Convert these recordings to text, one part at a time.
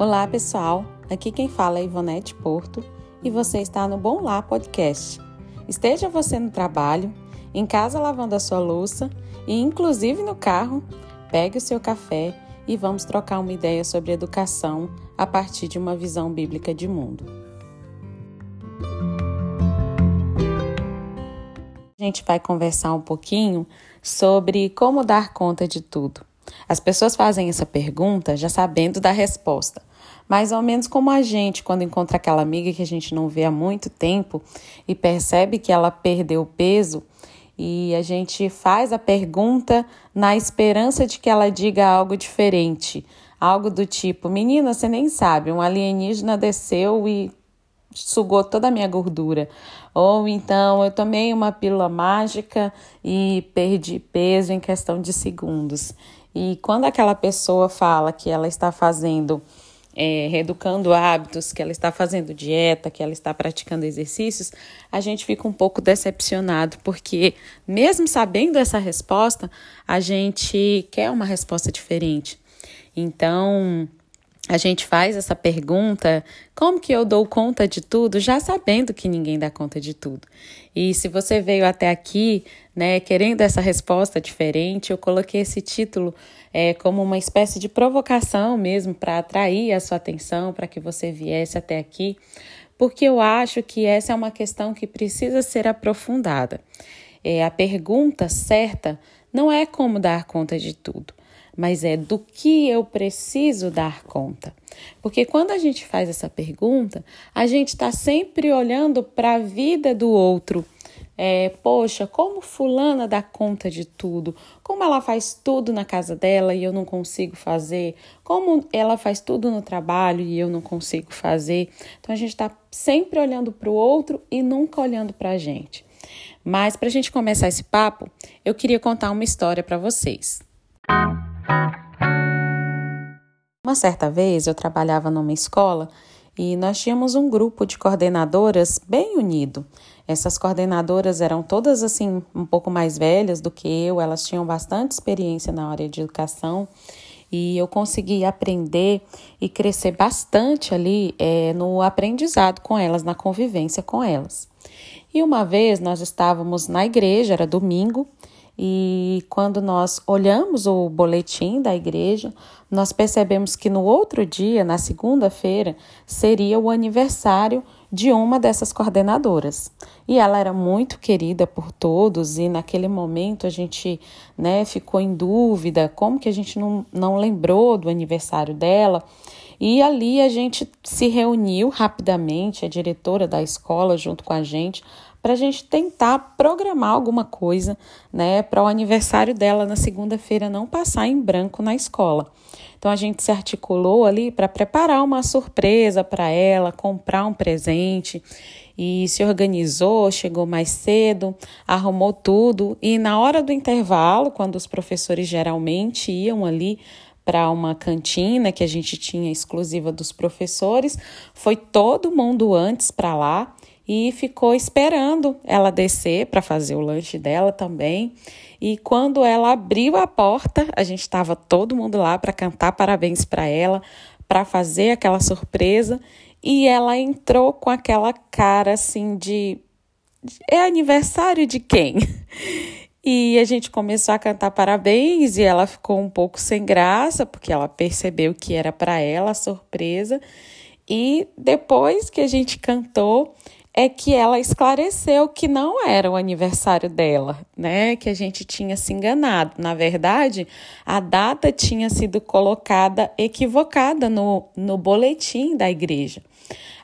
Olá, pessoal. Aqui quem fala é Ivonete Porto e você está no Bom Lá Podcast. Esteja você no trabalho, em casa lavando a sua louça e inclusive no carro, pegue o seu café e vamos trocar uma ideia sobre educação a partir de uma visão bíblica de mundo. A gente vai conversar um pouquinho sobre como dar conta de tudo. As pessoas fazem essa pergunta já sabendo da resposta, mais ou menos como a gente quando encontra aquela amiga que a gente não vê há muito tempo e percebe que ela perdeu peso e a gente faz a pergunta na esperança de que ela diga algo diferente, algo do tipo: "Menina, você nem sabe, um alienígena desceu e sugou toda a minha gordura. Ou então eu tomei uma pílula mágica e perdi peso em questão de segundos. E quando aquela pessoa fala que ela está fazendo, é, reeducando hábitos, que ela está fazendo dieta, que ela está praticando exercícios, a gente fica um pouco decepcionado, porque mesmo sabendo essa resposta, a gente quer uma resposta diferente. Então, a gente faz essa pergunta: como que eu dou conta de tudo, já sabendo que ninguém dá conta de tudo? E se você veio até aqui, né, querendo essa resposta diferente, eu coloquei esse título é, como uma espécie de provocação mesmo para atrair a sua atenção, para que você viesse até aqui, porque eu acho que essa é uma questão que precisa ser aprofundada. É, a pergunta certa não é como dar conta de tudo mas é do que eu preciso dar conta. Porque quando a gente faz essa pergunta, a gente está sempre olhando para a vida do outro. É, poxa, como fulana dá conta de tudo? Como ela faz tudo na casa dela e eu não consigo fazer? Como ela faz tudo no trabalho e eu não consigo fazer? Então a gente está sempre olhando para o outro e nunca olhando para a gente. Mas para a gente começar esse papo, eu queria contar uma história para vocês. Uma certa vez eu trabalhava numa escola e nós tínhamos um grupo de coordenadoras bem unido. Essas coordenadoras eram todas assim um pouco mais velhas do que eu, elas tinham bastante experiência na área de educação e eu consegui aprender e crescer bastante ali é, no aprendizado com elas, na convivência com elas. E uma vez nós estávamos na igreja, era domingo, e quando nós olhamos o boletim da igreja, nós percebemos que no outro dia, na segunda-feira, seria o aniversário de uma dessas coordenadoras. E ela era muito querida por todos, e naquele momento a gente né, ficou em dúvida como que a gente não, não lembrou do aniversário dela. E ali a gente se reuniu rapidamente, a diretora da escola junto com a gente, para a gente tentar programar alguma coisa, né, para o aniversário dela na segunda-feira não passar em branco na escola. Então a gente se articulou ali para preparar uma surpresa para ela, comprar um presente e se organizou, chegou mais cedo, arrumou tudo e na hora do intervalo, quando os professores geralmente iam ali para uma cantina que a gente tinha exclusiva dos professores, foi todo mundo antes para lá e ficou esperando ela descer para fazer o lanche dela também. E quando ela abriu a porta, a gente estava todo mundo lá para cantar parabéns para ela, para fazer aquela surpresa, e ela entrou com aquela cara assim de é aniversário de quem? E a gente começou a cantar parabéns e ela ficou um pouco sem graça, porque ela percebeu que era para ela a surpresa. E depois que a gente cantou, é que ela esclareceu que não era o aniversário dela, né? Que a gente tinha se enganado. Na verdade, a data tinha sido colocada equivocada no, no boletim da igreja.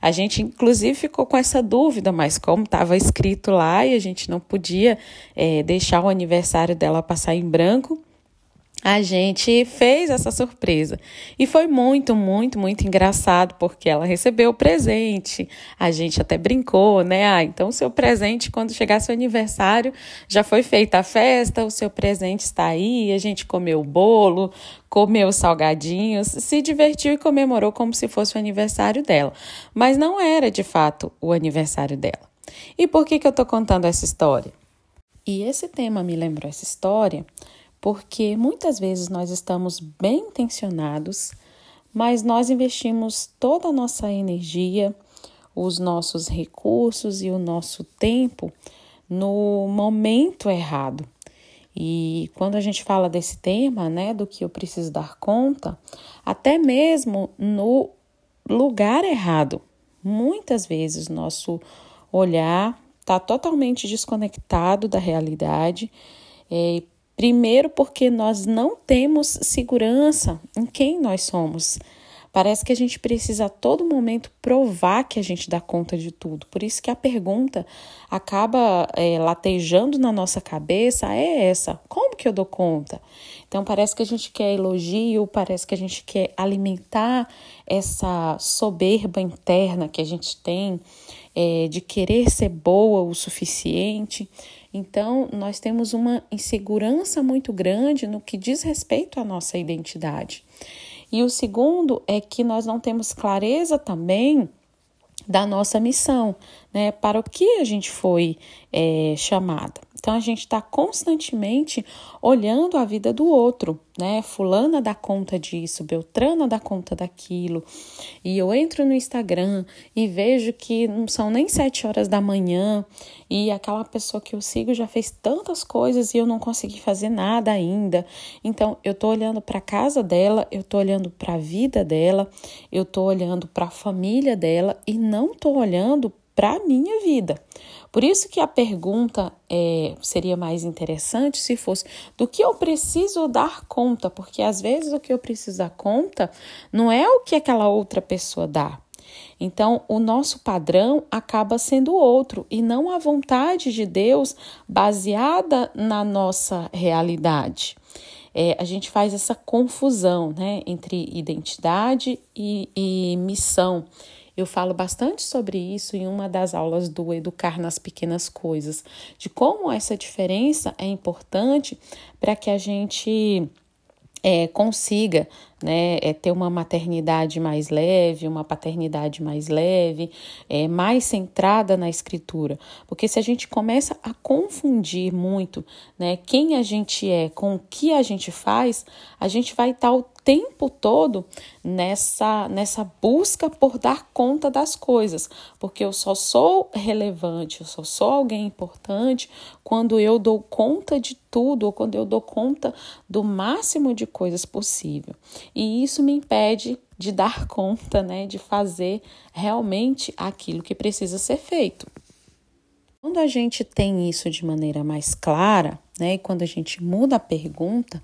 A gente, inclusive, ficou com essa dúvida, mas como estava escrito lá e a gente não podia é, deixar o aniversário dela passar em branco, a gente fez essa surpresa. E foi muito, muito, muito engraçado, porque ela recebeu o presente. A gente até brincou, né? Ah, então o seu presente, quando chegar seu aniversário, já foi feita a festa, o seu presente está aí, a gente comeu o bolo, comeu salgadinhos, se divertiu e comemorou como se fosse o aniversário dela. Mas não era de fato o aniversário dela. E por que, que eu estou contando essa história? E esse tema me lembrou essa história porque muitas vezes nós estamos bem intencionados, mas nós investimos toda a nossa energia, os nossos recursos e o nosso tempo no momento errado. E quando a gente fala desse tema, né, do que eu preciso dar conta, até mesmo no lugar errado. Muitas vezes nosso olhar está totalmente desconectado da realidade. É, primeiro, porque nós não temos segurança em quem nós somos. Parece que a gente precisa a todo momento provar que a gente dá conta de tudo. Por isso que a pergunta acaba é, latejando na nossa cabeça é essa: como que eu dou conta? Então parece que a gente quer elogio, parece que a gente quer alimentar essa soberba interna que a gente tem é, de querer ser boa o suficiente. Então, nós temos uma insegurança muito grande no que diz respeito à nossa identidade. E o segundo é que nós não temos clareza também da nossa missão, né? Para o que a gente foi é, chamada. Então a gente está constantemente olhando a vida do outro, né? Fulana dá conta disso, Beltrana dá conta daquilo. E eu entro no Instagram e vejo que não são nem sete horas da manhã e aquela pessoa que eu sigo já fez tantas coisas e eu não consegui fazer nada ainda. Então eu tô olhando para casa dela, eu tô olhando para a vida dela, eu tô olhando para a família dela e não tô olhando para minha vida. Por isso que a pergunta é, seria mais interessante se fosse do que eu preciso dar conta, porque às vezes o que eu preciso dar conta não é o que aquela outra pessoa dá. Então, o nosso padrão acaba sendo outro e não a vontade de Deus baseada na nossa realidade. É, a gente faz essa confusão né, entre identidade e, e missão. Eu falo bastante sobre isso em uma das aulas do Educar nas Pequenas Coisas, de como essa diferença é importante para que a gente é, consiga né, é, ter uma maternidade mais leve, uma paternidade mais leve, é, mais centrada na escritura. Porque se a gente começa a confundir muito né, quem a gente é com o que a gente faz, a gente vai estar o tempo todo nessa, nessa busca por dar conta das coisas, porque eu só sou relevante, eu só sou alguém importante quando eu dou conta de tudo ou quando eu dou conta do máximo de coisas possível. E isso me impede de dar conta, né, de fazer realmente aquilo que precisa ser feito. Quando a gente tem isso de maneira mais clara, né, e quando a gente muda a pergunta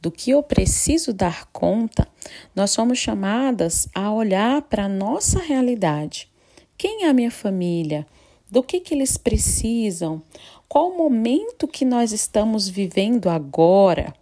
do que eu preciso dar conta, nós somos chamadas a olhar para a nossa realidade. Quem é a minha família? Do que, que eles precisam? Qual o momento que nós estamos vivendo agora?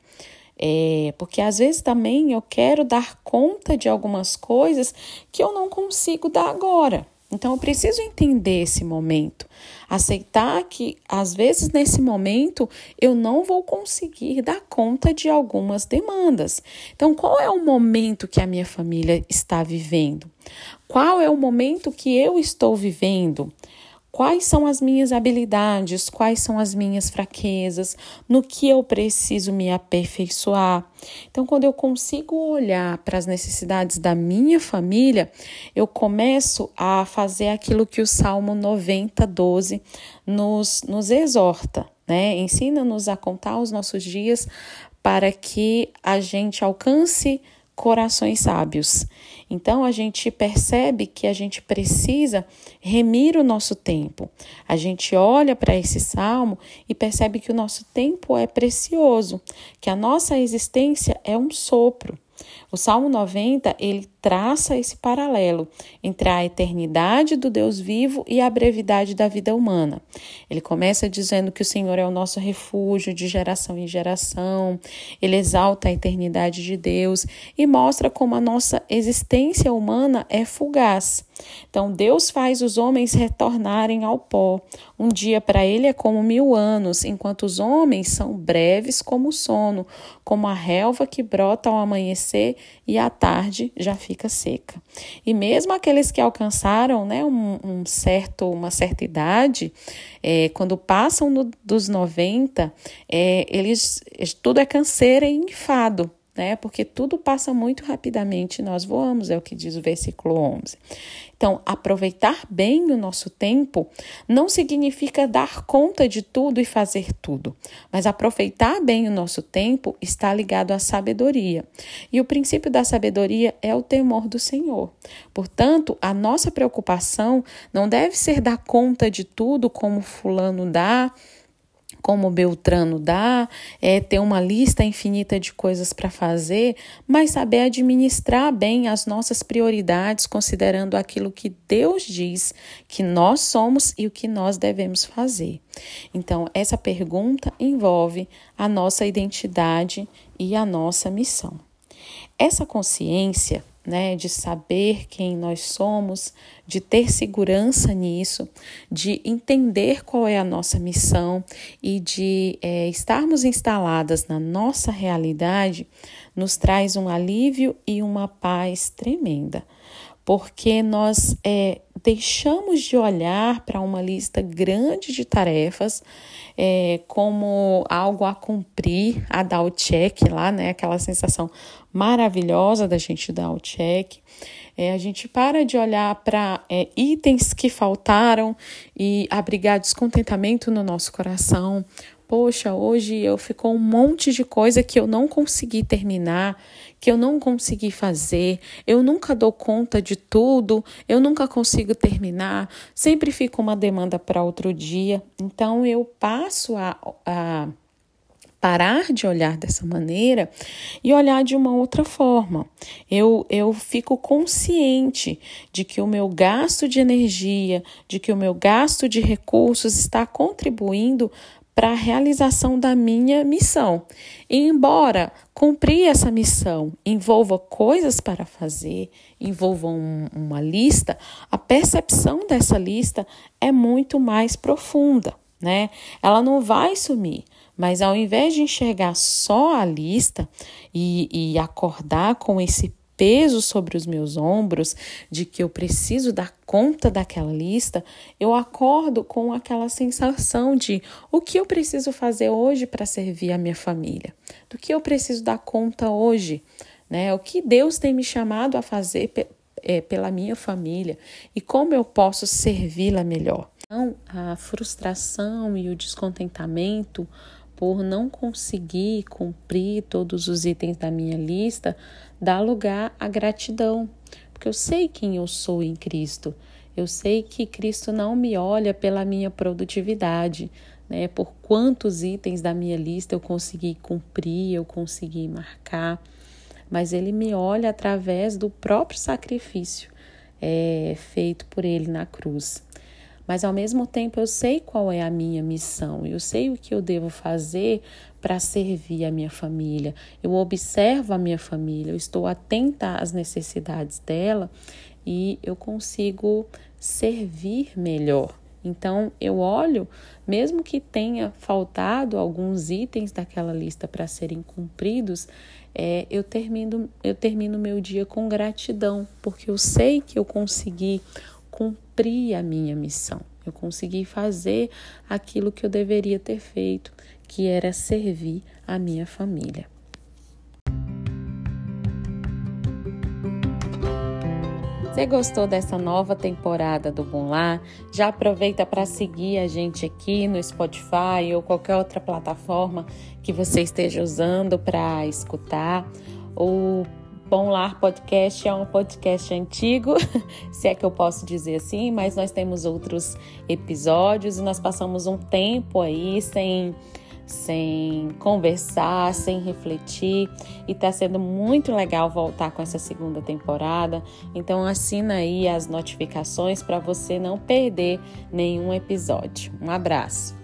É, porque às vezes também eu quero dar conta de algumas coisas que eu não consigo dar agora. Então eu preciso entender esse momento, aceitar que às vezes nesse momento eu não vou conseguir dar conta de algumas demandas. Então, qual é o momento que a minha família está vivendo? Qual é o momento que eu estou vivendo? Quais são as minhas habilidades? Quais são as minhas fraquezas? No que eu preciso me aperfeiçoar? Então, quando eu consigo olhar para as necessidades da minha família, eu começo a fazer aquilo que o Salmo 90, 12 nos, nos exorta, né? Ensina-nos a contar os nossos dias para que a gente alcance corações sábios. Então a gente percebe que a gente precisa remir o nosso tempo. A gente olha para esse salmo e percebe que o nosso tempo é precioso, que a nossa existência é um sopro. O Salmo 90, ele traça esse paralelo entre a eternidade do Deus vivo e a brevidade da vida humana. Ele começa dizendo que o Senhor é o nosso refúgio de geração em geração, ele exalta a eternidade de Deus e mostra como a nossa existência humana é fugaz. Então, Deus faz os homens retornarem ao pó. Um dia para ele é como mil anos, enquanto os homens são breves como o sono, como a relva que brota ao amanhecer e à tarde já fica seca. E mesmo aqueles que alcançaram né, um, um certo, uma certa idade, é, quando passam no, dos 90, é, eles, tudo é canseira e enfado. Né? Porque tudo passa muito rapidamente, nós voamos, é o que diz o versículo 11. Então, aproveitar bem o nosso tempo não significa dar conta de tudo e fazer tudo, mas aproveitar bem o nosso tempo está ligado à sabedoria. E o princípio da sabedoria é o temor do Senhor. Portanto, a nossa preocupação não deve ser dar conta de tudo como Fulano dá como Beltrano dá, é ter uma lista infinita de coisas para fazer, mas saber administrar bem as nossas prioridades, considerando aquilo que Deus diz que nós somos e o que nós devemos fazer. Então, essa pergunta envolve a nossa identidade e a nossa missão. Essa consciência né, de saber quem nós somos, de ter segurança nisso, de entender qual é a nossa missão e de é, estarmos instaladas na nossa realidade, nos traz um alívio e uma paz tremenda, porque nós é, deixamos de olhar para uma lista grande de tarefas é, como algo a cumprir, a dar o check lá, né? Aquela sensação maravilhosa da gente dar o check. É, a gente para de olhar para é, itens que faltaram e abrigar descontentamento no nosso coração. Poxa, hoje eu ficou um monte de coisa que eu não consegui terminar, que eu não consegui fazer, eu nunca dou conta de tudo, eu nunca consigo terminar, sempre fica uma demanda para outro dia. Então eu passo a, a parar de olhar dessa maneira e olhar de uma outra forma. Eu, eu fico consciente de que o meu gasto de energia, de que o meu gasto de recursos está contribuindo para a realização da minha missão. E embora cumprir essa missão envolva coisas para fazer, envolva um, uma lista, a percepção dessa lista é muito mais profunda, né? Ela não vai sumir. Mas ao invés de enxergar só a lista e, e acordar com esse peso sobre os meus ombros de que eu preciso dar conta daquela lista, eu acordo com aquela sensação de o que eu preciso fazer hoje para servir a minha família, do que eu preciso dar conta hoje, né? O que Deus tem me chamado a fazer é, pela minha família e como eu posso servi-la melhor. Então, a frustração e o descontentamento por não conseguir cumprir todos os itens da minha lista, dá lugar à gratidão, porque eu sei quem eu sou em Cristo. Eu sei que Cristo não me olha pela minha produtividade, né? Por quantos itens da minha lista eu consegui cumprir, eu consegui marcar, mas Ele me olha através do próprio sacrifício é, feito por Ele na cruz mas ao mesmo tempo eu sei qual é a minha missão, eu sei o que eu devo fazer para servir a minha família. Eu observo a minha família, eu estou atenta às necessidades dela e eu consigo servir melhor. Então eu olho, mesmo que tenha faltado alguns itens daquela lista para serem cumpridos, é, eu termino eu termino meu dia com gratidão, porque eu sei que eu consegui cumpri a minha missão. Eu consegui fazer aquilo que eu deveria ter feito, que era servir a minha família. Você gostou dessa nova temporada do Bom Lá? Já aproveita para seguir a gente aqui no Spotify ou qualquer outra plataforma que você esteja usando para escutar. ou Bom Lar Podcast é um podcast antigo, se é que eu posso dizer assim, mas nós temos outros episódios e nós passamos um tempo aí sem sem conversar, sem refletir e tá sendo muito legal voltar com essa segunda temporada. Então assina aí as notificações para você não perder nenhum episódio. Um abraço.